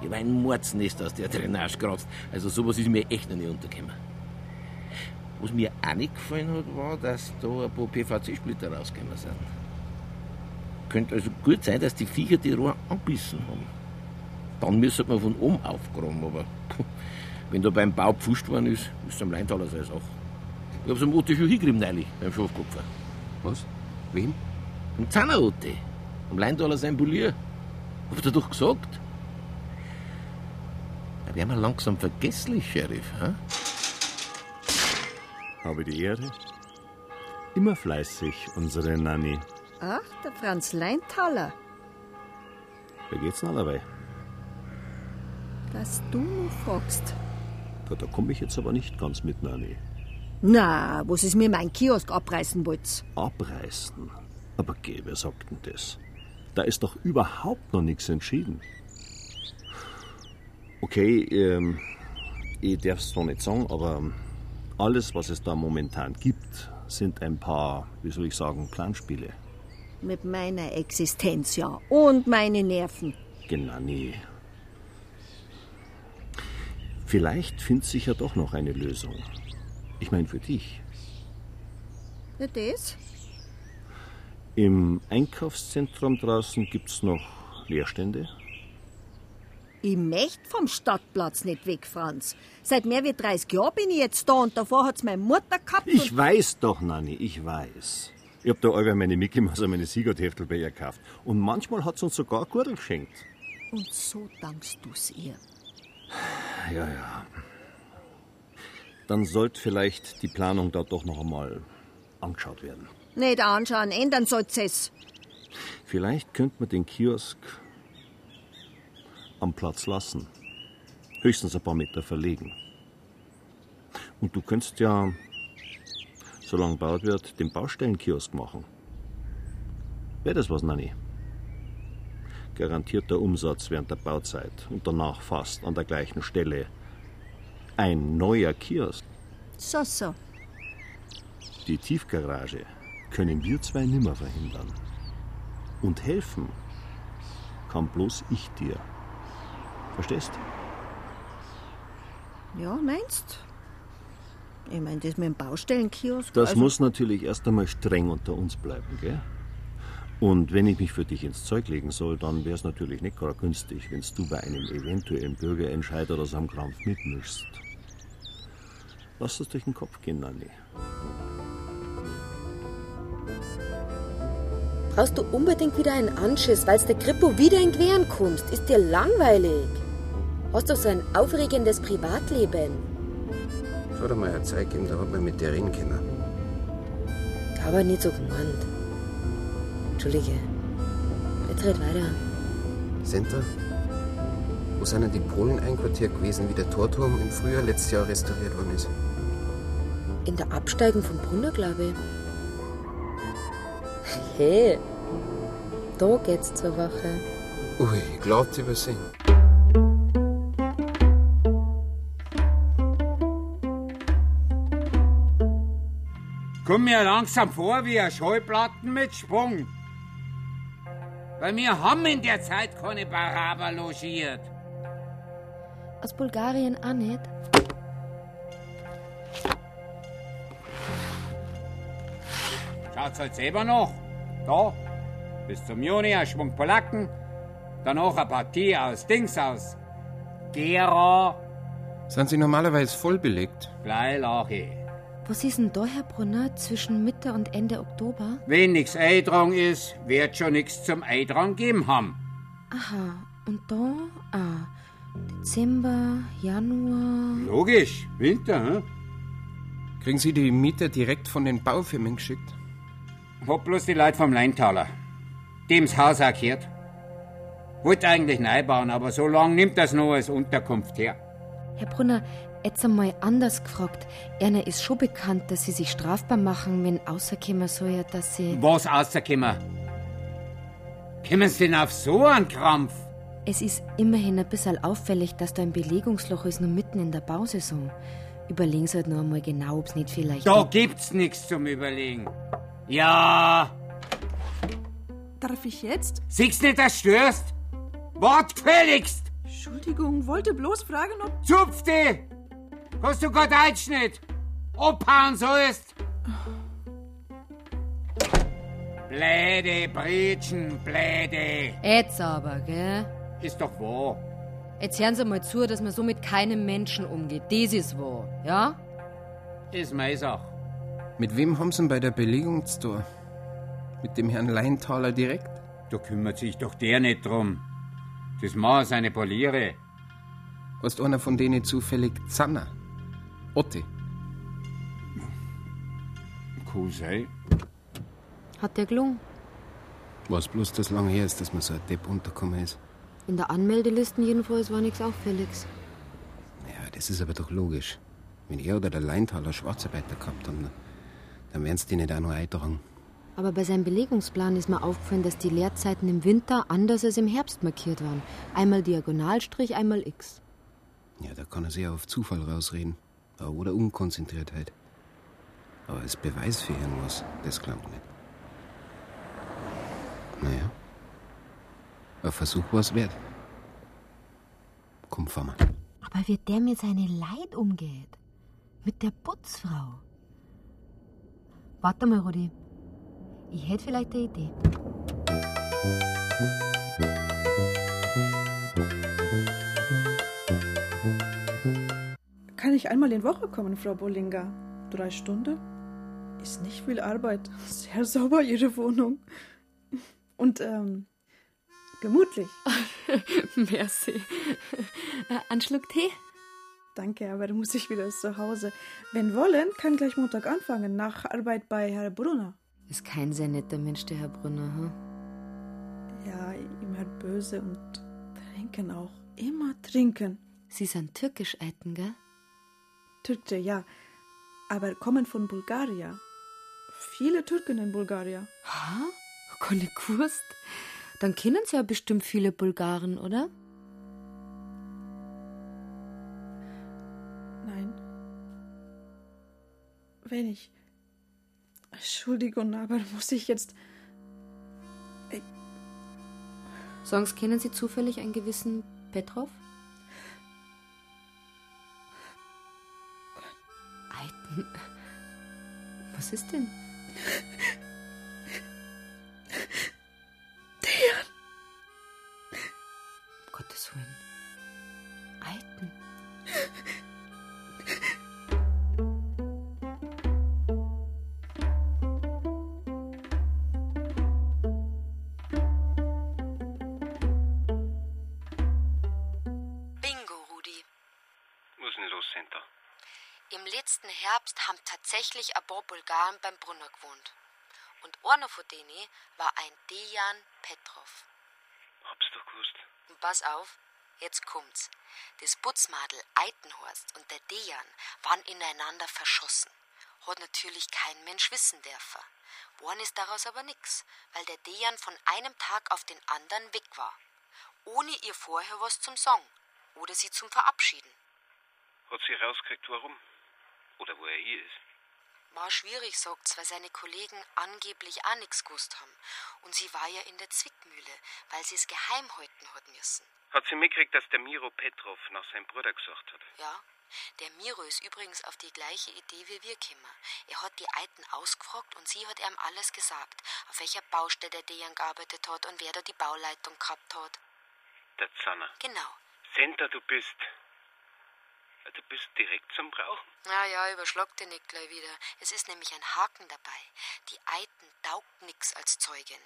Ich war ein Mordsnest aus der Drainage kratzt. Also sowas ist mir echt noch nicht untergekommen. Was mir auch nicht gefallen hat, war, dass da ein paar PVC-Splitter rausgekommen sind. Könnte also gut sein, dass die Viecher die Rohr anbissen haben. dann müsste man von oben aufgraben. Aber wenn da beim Bau gepfuscht worden ist, ist es am Leintaler seine Sache. Ich hab's am Otte schon hingekriegt neulich, beim Schafkopfer. Was? Wem? Am Zanner-Otte. Am Leintaler sein Polier. Hab ich dir doch gesagt. Da werden wir langsam vergesslich, Sheriff. Hä? Habe die Ehre. Immer fleißig, unsere Nanny. Ach, der Franz Leintaler. Wie geht's denn dabei? Dass du fragst. Da, da komme ich jetzt aber nicht ganz mit, Nanny. Na, was ist mir mein Kiosk abreißen wollt? Abreißen? Aber geh, wer sagt denn das? Da ist doch überhaupt noch nichts entschieden. Okay, ähm, ich darf es zwar nicht sagen, aber alles, was es da momentan gibt, sind ein paar, wie soll ich sagen, Planspiele. Mit meiner Existenz, ja. Und meine Nerven. Genau, nee. Vielleicht findet sich ja doch noch eine Lösung. Ich meine für dich. Na das? Im Einkaufszentrum draußen gibt's noch Leerstände. Ich möcht vom Stadtplatz nicht weg, Franz. Seit mehr wie 30 Jahren bin ich jetzt da und davor hat's meine Mutter gehabt. Ich weiß doch, Nanni, ich weiß. Ich hab da allweil meine Mickey Maus und meine Siegertheftel bei ihr gekauft. Und manchmal hat's uns sogar ein Gürtel geschenkt. Und so dankst du's ihr. Ja, ja. Dann sollte vielleicht die Planung da doch noch einmal angeschaut werden. Nicht anschauen, ändern soll's es. Vielleicht könnte man den Kiosk am Platz lassen. Höchstens ein paar Meter verlegen. Und du könntest ja, solange gebaut wird, den Baustellenkiosk machen. Wäre das was, Nanni? Garantierter Umsatz während der Bauzeit und danach fast an der gleichen Stelle. Ein neuer Kiosk. So, so. Die Tiefgarage können wir zwei nimmer verhindern. Und helfen kann bloß ich dir. Verstehst? Ja, meinst? Ich mein, das mit dem Baustellenkiosk. Das also, muss natürlich erst einmal streng unter uns bleiben, gell? Und wenn ich mich für dich ins Zeug legen soll, dann wäre es natürlich nicht gerade günstig, wenn du bei einem eventuellen Bürgerentscheid oder so einem Krampf mitmischst. Lass es durch den Kopf gehen, Nanni. Brauchst du unbedingt wieder einen Anschiss, weil's der Grippo wieder in Queren kommst? Ist dir langweilig? Hast du so ein aufregendes Privatleben? Es hat einmal eine Zeit gegeben, da hat man mit der reden können. Aber nicht so gemeint. Entschuldige. Jetzt red weiter. Center? Wo sind denn die Polen einquartiert gewesen, wie der Torturm im Frühjahr letztes Jahr restauriert worden ist? In der Absteigung vom Brunner, glaube ich. Hey, da geht's zur Wache. Ui, glaubt übersehen. Komm mir langsam vor wie ein Schallplatten mit Sprung. Weil wir haben in der Zeit keine Baraber logiert. Aus Bulgarien auch nicht? Schaut's halt selber noch. Da, bis zum Juni ein Schwung Polacken, danach eine Partie aus Dings aus. Gera, Sind Sie normalerweise voll belegt? Bleilache. Was ist denn da, Herr Brunner, zwischen Mitte und Ende Oktober? Wenn nix Eidrang ist, wird schon nix zum Eidrang geben haben. Aha, und da? Ah, Dezember, Januar. Logisch, Winter, hm? Kriegen Sie die Mieter direkt von den Baufirmen geschickt? Hab bloß die Leute vom Leintaler. Dem's Haus auch gehört. Wollte eigentlich neu bauen, aber so lang nimmt das noch als Unterkunft her. Herr Brunner, jetzt einmal anders gefragt. Erna ist schon bekannt, dass Sie sich strafbar machen, wenn außerkommen soll, ja, dass Sie. Was außerkommen? Kommen Sie denn auf so einen Krampf? Es ist immerhin ein bisschen auffällig, dass da ein Belegungsloch ist, nur mitten in der Bausaison. Überlegen Sie halt noch einmal genau, ob's nicht vielleicht. Da gibt's nichts zum Überlegen. Ja, Darf ich jetzt? siehst nicht, dass du störst? Wart gefälligst! Entschuldigung, wollte bloß fragen, ob. Zupfte! Hast du grad Einschnitt? Abhauen sollst? Bläde, Bretschen, Bläde. Jetzt aber, gell? Ist doch wahr. Jetzt hören Sie mal zu, dass man so mit keinem Menschen umgeht. Das ist wahr, ja? Ist meine Sache. Mit wem haben Sie ihn bei der Belegung zu tun? Mit dem Herrn Leintaler direkt? Da kümmert sich doch der nicht drum. Das machen seine Poliere. Hast einer von denen zufällig Zanner? Otte? Kann sein. Hat der gelungen? Was bloß das lange her ist, dass man so ein Depp untergekommen ist. In der Anmeldelisten jedenfalls war nichts Auffälliges. Ja, das ist aber doch logisch. Wenn er oder der Leintaler Schwarzarbeiter gehabt haben, dann werden sie die nicht auch noch eintragen. Aber bei seinem Belegungsplan ist mir aufgefallen, dass die Leerzeiten im Winter anders als im Herbst markiert waren. Einmal Diagonalstrich, einmal X. Ja, da kann er sich ja auf Zufall rausreden. Oder Unkonzentriertheit. Aber als Beweis für irgendwas, das glaubt nicht. Naja. Ein Versuch war es wert. Komm, fahr mal. Aber wie der mit seine Leid umgeht. Mit der Putzfrau. Warte mal, Rudi. Ich hätte vielleicht eine Idee. Ich einmal in Woche kommen, Frau Bollinger? Drei Stunden? Ist nicht viel Arbeit. Sehr sauber, Ihre Wohnung. Und, ähm, gemütlich. Merci. Äh, Ein Schluck Tee? Danke, aber dann muss ich wieder zu Hause. Wenn wollen, kann gleich Montag anfangen, nach Arbeit bei Herrn Brunner. Ist kein sehr netter Mensch, der Herr Brunner, hm? Ja, immer böse und trinken auch. Immer trinken. Sie sind türkisch eiten, gell? Türkche, ja. Aber kommen von Bulgarien. Viele Türken in Bulgarien. Ha? Keine gewusst. Dann kennen Sie ja bestimmt viele Bulgaren, oder? Nein. Wenig. Entschuldigung, aber muss ich jetzt. Songs kennen Sie zufällig einen gewissen Petrov? Was ist denn? Letzten Herbst haben tatsächlich ein paar Bulgaren beim Brunner gewohnt. Und einer von denen war ein Dejan Petrov. Hab's doch gewusst. Und pass auf, jetzt kommt's. Das Putzmadel Eitenhorst und der Dejan waren ineinander verschossen. Hat natürlich kein Mensch wissen dürfen. Worden ist daraus aber nix, weil der Dejan von einem Tag auf den anderen weg war. Ohne ihr vorher was zum Song oder sie zum Verabschieden. Hat sie rausgekriegt, warum? Oder wo er hier ist? War schwierig, sagt's, weil seine Kollegen angeblich auch nix gewusst haben. Und sie war ja in der Zwickmühle, weil sie es geheim halten hat müssen. Hat sie mitgekriegt, dass der Miro Petrov nach seinem Bruder gesucht hat? Ja, der Miro ist übrigens auf die gleiche Idee wie wir gekommen. Er hat die Alten ausgefragt und sie hat ihm alles gesagt, auf welcher Baustelle der Dejan gearbeitet hat und wer da die Bauleitung gehabt hat. Der Zanner. Genau. Senta, du bist. Du bist direkt zum Brauchen. Ja, ja, überschlag den nicht gleich wieder. Es ist nämlich ein Haken dabei. Die Eiten taugt nix als Zeugin.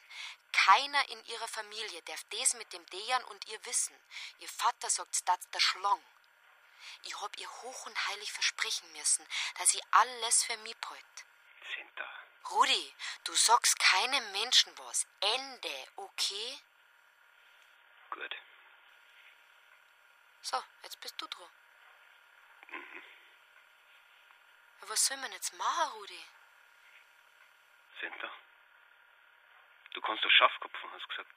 Keiner in ihrer Familie darf das mit dem Dejan und ihr wissen. Ihr Vater sagt, das der Schlong. Ich hab ihr hoch und heilig versprechen müssen, dass sie alles für mich behält. Senta. Rudi, du sagst keinem Menschen was. Ende, okay? Gut. So, jetzt bist du dran. Mhm. Was soll man jetzt machen, Rudi? Senta. Du kannst doch Schafkopfen, hast du gesagt.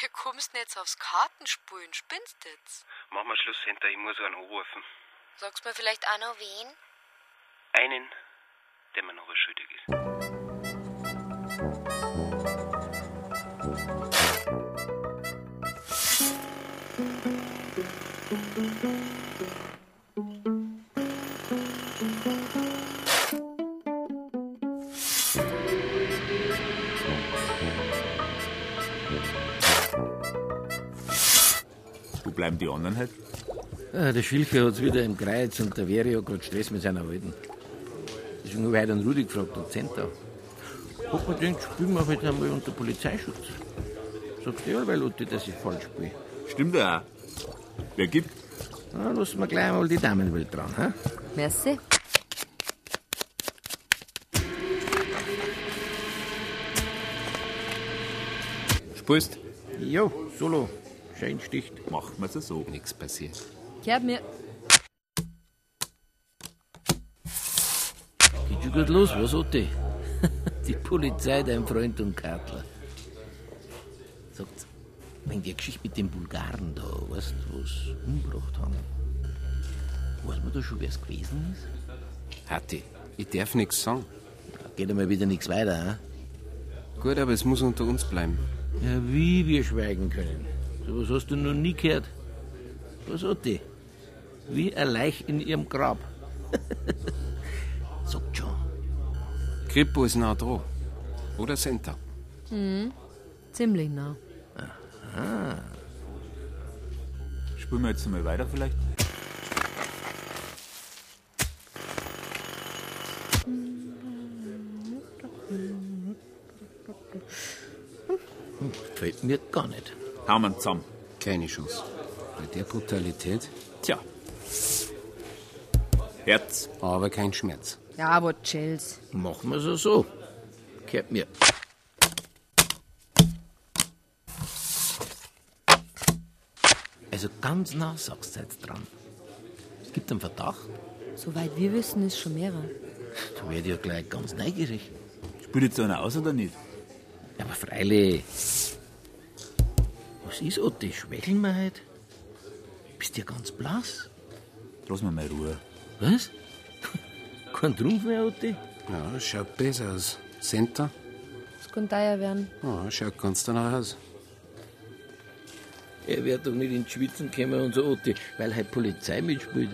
Du kommst nicht jetzt aufs Kartenspielen, spinnst jetzt? Mach mal Schluss, Senta, ich muss einen anrufen. Sagst mir vielleicht auch noch wen? Einen, der mir noch was schuldig ist. Bleiben die anderen halt? Ah, der Schilke hat's wieder im Kreuz und der Veri hat gerade Stress mit seiner Alten. Deswegen habe ich heute einen Rudi gefragt, der Center. Hat man denkt, spielen wir halt einmal unter Polizeischutz. Sagst du ja, weil Lotte, dass ich falsch spiele. Stimmt ja auch. Wer gibt? Na, lassen wir gleich mal die Damenwelt dran, hä? Merci. Spielst? Jo, solo. Schein sticht. Machen wir's so. Nichts passiert. Gehört mir. Geht schon gut los, was, Otti? Die Polizei, dein Freund und Kartler. Sagt, wenn die Geschichte mit den Bulgaren da, weißt du, was umgebracht haben, weiß man da schon, wer es gewesen ist? Hatti, ich darf nichts sagen. Geht einmal wieder nichts weiter, hä? Gut, aber es muss unter uns bleiben. Ja, wie wir schweigen können. So was hast du noch nie gehört. Was hat die? Wie ein Leich in ihrem Grab. Sagt schon. Kripo ist nah dran. Oder Center. Mhm. Ziemlich nah. Ah. Spielen wir jetzt mal weiter vielleicht? Gefällt mir gar nicht. Hauen wir zusammen. Keine Chance. Bei der Brutalität. Tja. Herz. Aber kein Schmerz. Ja, aber chills. Machen wir es so. Gehört mir. Also ganz nah sagst du jetzt dran. Es gibt einen Verdacht. Soweit wir wissen, ist schon mehrer. Da werde ich ja gleich ganz neugierig. Spielt jetzt einer aus oder nicht? Ja, aber freilich. Was ist, Otti? Schwächeln wir heute? Bist ja ganz blass. Lass mir mal Ruhe. Was? Kein Trumpf mehr, Otti? Ja, schaut besser aus. Center? Es könnte teuer werden. Ja, schaut ganz danach aus. Er wird doch nicht ins Schwitzen kommen und so, Otti, weil halt Polizei mitspielt.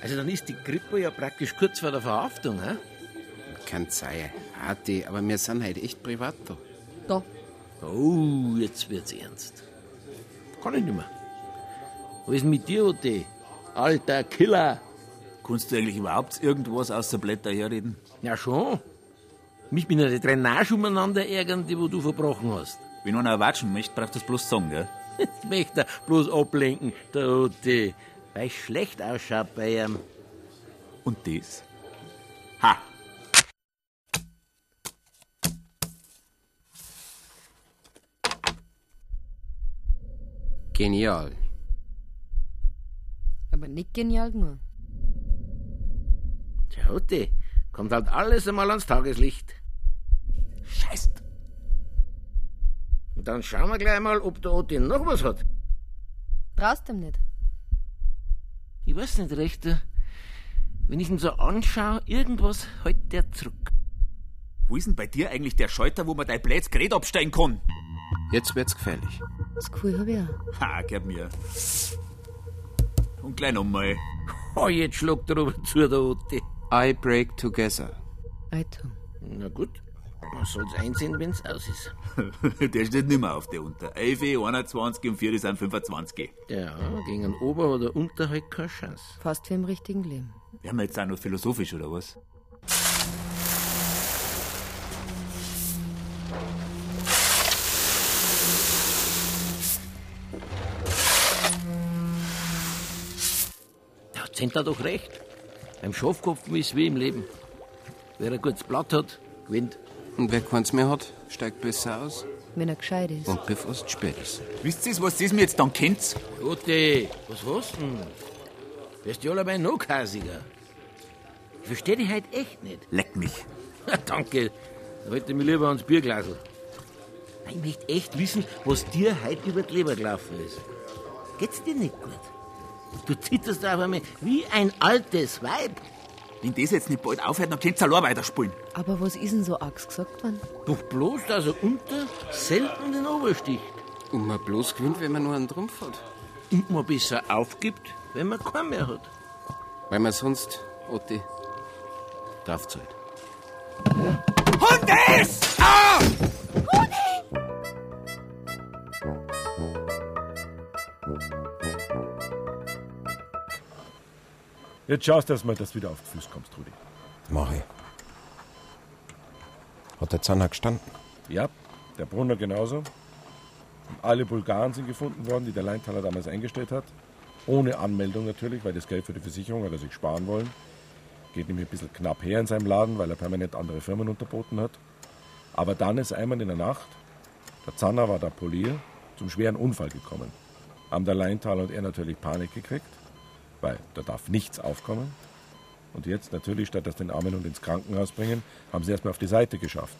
Also dann ist die Krippe ja praktisch kurz vor der Verhaftung, hä? Kann sein. Hatti, aber wir sind halt echt privat da. Da. Oh, jetzt wird's ernst. Kann ich nicht mehr. Was ist denn mit dir, Otti? Alter Killer! Kannst du eigentlich überhaupt irgendwas aus der Blätter herreden? Ja, schon. Mich bin ja die Drainage umeinander ärgern, die wo du verbrochen hast. Wenn einer erwatschen möchte, braucht das bloß sagen, gell? Ich möchte bloß ablenken, der Otti. Weil ich schlecht ausschaut bei ihm. Und das? Ha! Genial. Aber nicht genial nur. Tja, Otti, kommt halt alles einmal ans Tageslicht. Scheiße. Und dann schauen wir gleich mal, ob der Otti noch was hat. Traust ihm nicht. Ich weiß nicht recht. Wenn ich ihn so anschaue, irgendwas hält der zurück. Wo ist denn bei dir eigentlich der Schalter, wo man dein blödes Gerät absteigen kann? Jetzt wird's gefährlich. Das Gefühl habe ich auch. Ha, gib mir. Und gleich nochmal. Oh, jetzt schlägt er aber zu, der Otti. I break together. Alter. Na gut, man soll's einsehen, wenn's aus ist. der steht nicht mehr auf der Unter. 11, 21 und 4 sind 25. Ja, gegen einen Ober- oder Unter halt keine Chance. Fast wie im richtigen Leben. Werden wir jetzt auch noch philosophisch, oder was? Hat Zentner doch recht. Beim Schafkopf ist wie im Leben. Wer ein gutes Blatt hat, gewinnt. Und wer keins mehr hat, steigt besser aus. Wenn er gescheit ist. Und bevor es spät ist. Wisst ihr, was das mir jetzt dann kennt? Otti, was hast du denn? Wirst du allebei noch kasiger? Ich versteh dich halt echt nicht. Leck mich. Danke. Da wollte ich mich lieber ans Bierglasl. Ich möchte echt wissen, was dir heute über die Leber gelaufen ist. Geht's dir nicht gut? Du zitterst auf einmal wie ein altes Weib. Wenn das jetzt nicht bald aufhört, dann könnt's allein weiterspielen. Aber was ist denn so arg gesagt worden? Doch bloß, dass er unter selten den Obersticht. Und man bloß gewinnt, wenn man nur einen Trumpf hat. Und man besser aufgibt, wenn man keinen mehr hat. Weil man sonst, Otti, draufzahlt. Und es! Jetzt schaust du erst mal, dass du wieder auf den Fuß kommst, Rudi. Mach ich. Hat der Zanner gestanden? Ja, der Brunner genauso. Alle Bulgaren sind gefunden worden, die der Leintaler damals eingestellt hat. Ohne Anmeldung natürlich, weil das Geld für die Versicherung hat er sich sparen wollen. Geht nämlich ein bisschen knapp her in seinem Laden, weil er permanent andere Firmen unterboten hat. Aber dann ist einmal in der Nacht, der Zanner war da Polier, zum schweren Unfall gekommen. Haben der Leintaler und er natürlich Panik gekriegt, weil da darf nichts aufkommen. Und jetzt natürlich, statt dass den Armen und ins Krankenhaus bringen, haben sie erstmal auf die Seite geschafft.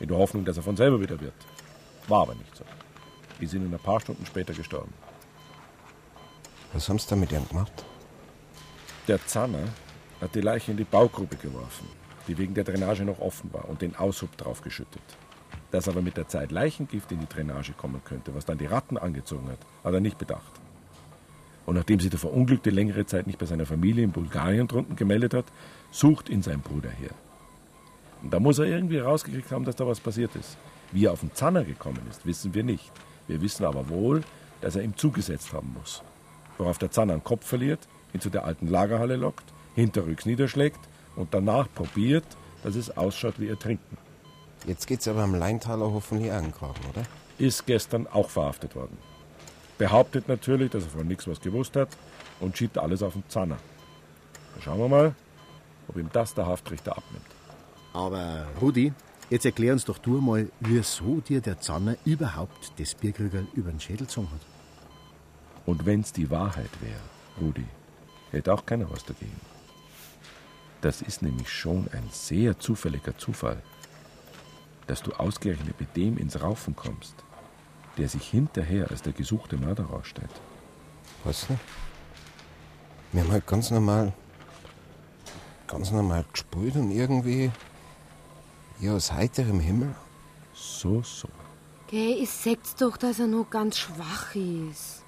In der Hoffnung, dass er von selber wieder wird. War aber nicht so. Die sind ein paar Stunden später gestorben. Was haben sie da mit ihm gemacht? Der Zanner hat die Leiche in die Baugrube geworfen, die wegen der Drainage noch offen war, und den Aushub draufgeschüttet. Dass aber mit der Zeit Leichengift in die Drainage kommen könnte, was dann die Ratten angezogen hat, hat er nicht bedacht. Und nachdem sich der Verunglückte längere Zeit nicht bei seiner Familie in Bulgarien drunten gemeldet hat, sucht ihn sein Bruder her. Und da muss er irgendwie herausgekriegt haben, dass da was passiert ist. Wie er auf den Zanner gekommen ist, wissen wir nicht. Wir wissen aber wohl, dass er ihm zugesetzt haben muss. Worauf der Zanner einen Kopf verliert, ihn zu der alten Lagerhalle lockt, hinterrücks niederschlägt und danach probiert, dass es ausschaut wie Ertrinken. Jetzt geht's aber am Leintaler hoffentlich angegraben, oder? Ist gestern auch verhaftet worden. Behauptet natürlich, dass er von nichts was gewusst hat und schiebt alles auf den Zanner. Dann schauen wir mal, ob ihm das der Haftrichter abnimmt. Aber Rudi, jetzt erklär uns doch du mal, wieso dir der Zanner überhaupt das Bierkrügerl über den Schädel gezogen hat. Und wenn's die Wahrheit wäre, Rudi, hätte auch keiner was dagegen. Das ist nämlich schon ein sehr zufälliger Zufall, dass du ausgerechnet mit dem ins Raufen kommst, der sich hinterher als der gesuchte Mörder rausstellt. Was denn? Wir haben halt ganz normal, ganz normal gespielt und irgendwie, ja, aus heiterem Himmel. So, so. Geh, ich sag's doch, dass er noch ganz schwach ist.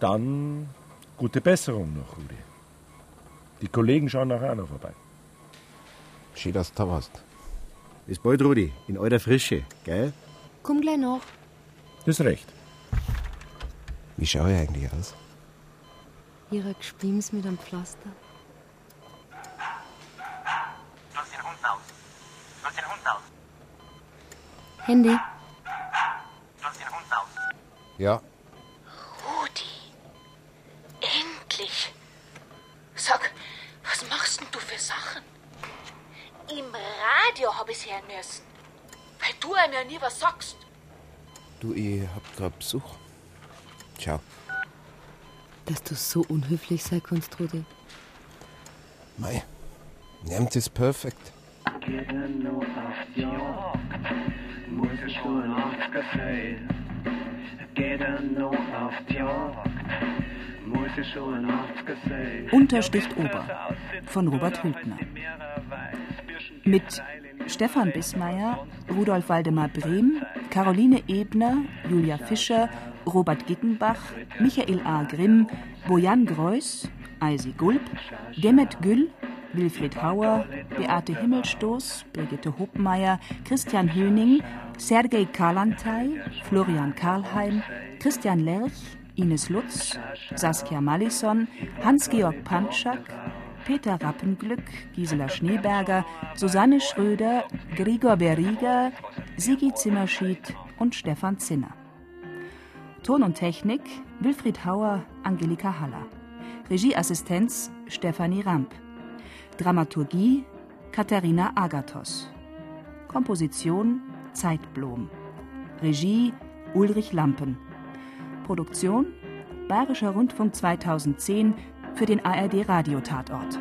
Dann gute Besserung noch, Rudi. Die Kollegen schauen nachher auch noch vorbei. Schön, dass du da warst. Bis bald, Rudi, in alter Frische, gell? Komm gleich noch. Das ist recht. Wie schaue ich eigentlich aus? Ihre Gespiems mit einem Pflaster. Lass den Hund aus. Lass den Hund aus. Handy. Lass den Hund aus. Ja, Rudi, endlich. Sag, was machst denn du für Sachen? Im Radio hab ich's hören müssen. Du einem ja nie was sagst. du, ich hab grad Besuch. Ciao. Dass du so unhöflich sein kannst, Rudi. Mei, nehmt es perfekt. Er er. Untersticht Ober von Robert Hültner. Mit Stefan Bismeier, Rudolf Waldemar Brehm, Caroline Ebner, Julia Fischer, Robert Gickenbach, Michael A. Grimm, Bojan Greuß, Eisi Gulb, Demet Güll, Wilfried Hauer, Beate Himmelstoß, Brigitte Hopmeier, Christian Höning, Sergei Kalantay, Florian Karlheim, Christian Lerch, Ines Lutz, Saskia Mallison, Hans-Georg Pantschak, Peter Rappenglück, Gisela Schneeberger, Susanne Schröder, Gregor Beriga, Sigi Zimmerschied und Stefan Zinner. Ton und Technik Wilfried Hauer, Angelika Haller. Regieassistenz Stefanie Ramp. Dramaturgie Katharina Agathos. Komposition Zeitblom. Regie Ulrich Lampen. Produktion Bayerischer Rundfunk 2010 für den ARD Radiotatort.